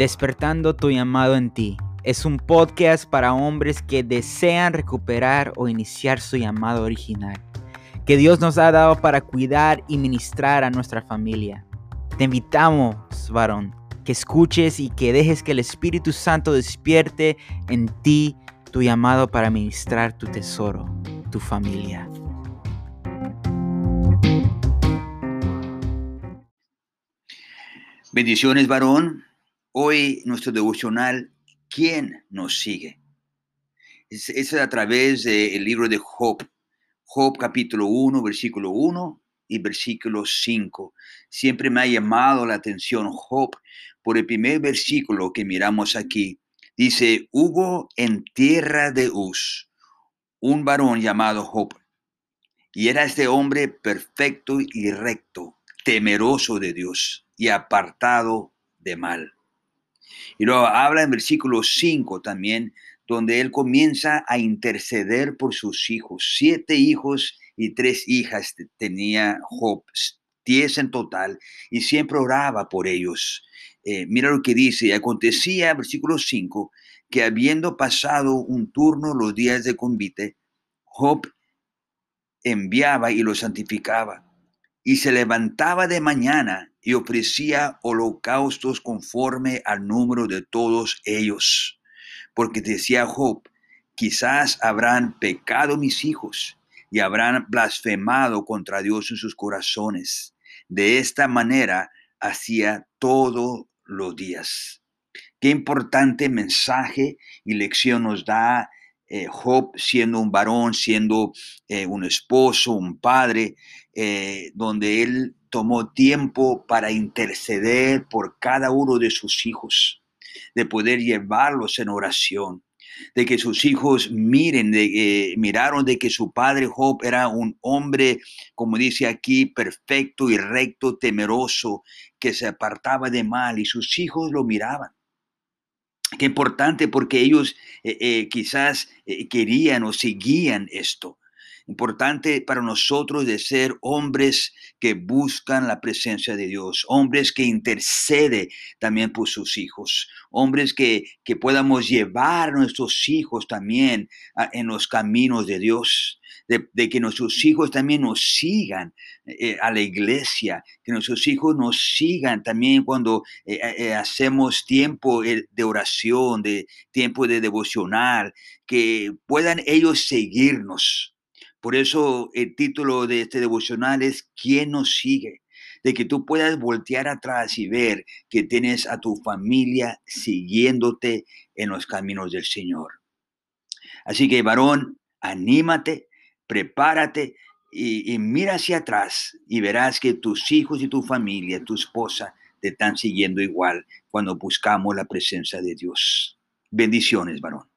Despertando tu llamado en ti. Es un podcast para hombres que desean recuperar o iniciar su llamado original, que Dios nos ha dado para cuidar y ministrar a nuestra familia. Te invitamos, varón, que escuches y que dejes que el Espíritu Santo despierte en ti tu llamado para ministrar tu tesoro, tu familia. Bendiciones, varón. Hoy nuestro devocional, ¿quién nos sigue? Es, a través del libro de Job. Job capítulo 1, versículo 1 y versículo 5. Siempre me ha llamado la atención Job por el primer versículo que miramos aquí. Dice, hubo en tierra de Uz un varón llamado Job. Y era este hombre perfecto y recto, temeroso de Dios y apartado de mal. Y luego habla en versículo 5 también, donde él comienza a interceder por sus hijos. Siete hijos y tres hijas tenía Job, diez en total, y siempre oraba por ellos. Eh, mira lo que dice, acontecía, versículo 5, que habiendo pasado un turno los días de convite, Job enviaba y lo santificaba y se levantaba de mañana y ofrecía holocaustos conforme al número de todos ellos. Porque decía Job, quizás habrán pecado mis hijos y habrán blasfemado contra Dios en sus corazones. De esta manera hacía todos los días. Qué importante mensaje y lección nos da eh, Job siendo un varón, siendo eh, un esposo, un padre, eh, donde él tomó tiempo para interceder por cada uno de sus hijos, de poder llevarlos en oración, de que sus hijos miren, de, miraron de que su padre Job era un hombre, como dice aquí, perfecto y recto, temeroso, que se apartaba de mal y sus hijos lo miraban. Qué importante porque ellos eh, eh, quizás eh, querían o seguían esto. Importante para nosotros de ser hombres que buscan la presencia de Dios, hombres que intercede también por sus hijos, hombres que, que podamos llevar a nuestros hijos también en los caminos de Dios de, que nuestros hijos también nos sigan eh, a la iglesia, que nuestros hijos nos sigan también cuando eh, eh, hacemos tiempo de oración, de tiempo de devocional, que puedan ellos seguirnos. Por eso el título de este devocional es ¿Quién nos sigue? de que tú puedas voltear atrás y ver que tienes a tu familia siguiéndote en los caminos del Señor. Así que, varón, anímate, prepárate y, mira hacia atrás y verás que tus hijos y tu familia, tu esposa, te están siguiendo igual cuando buscamos la presencia de Dios. Bendiciones, varón.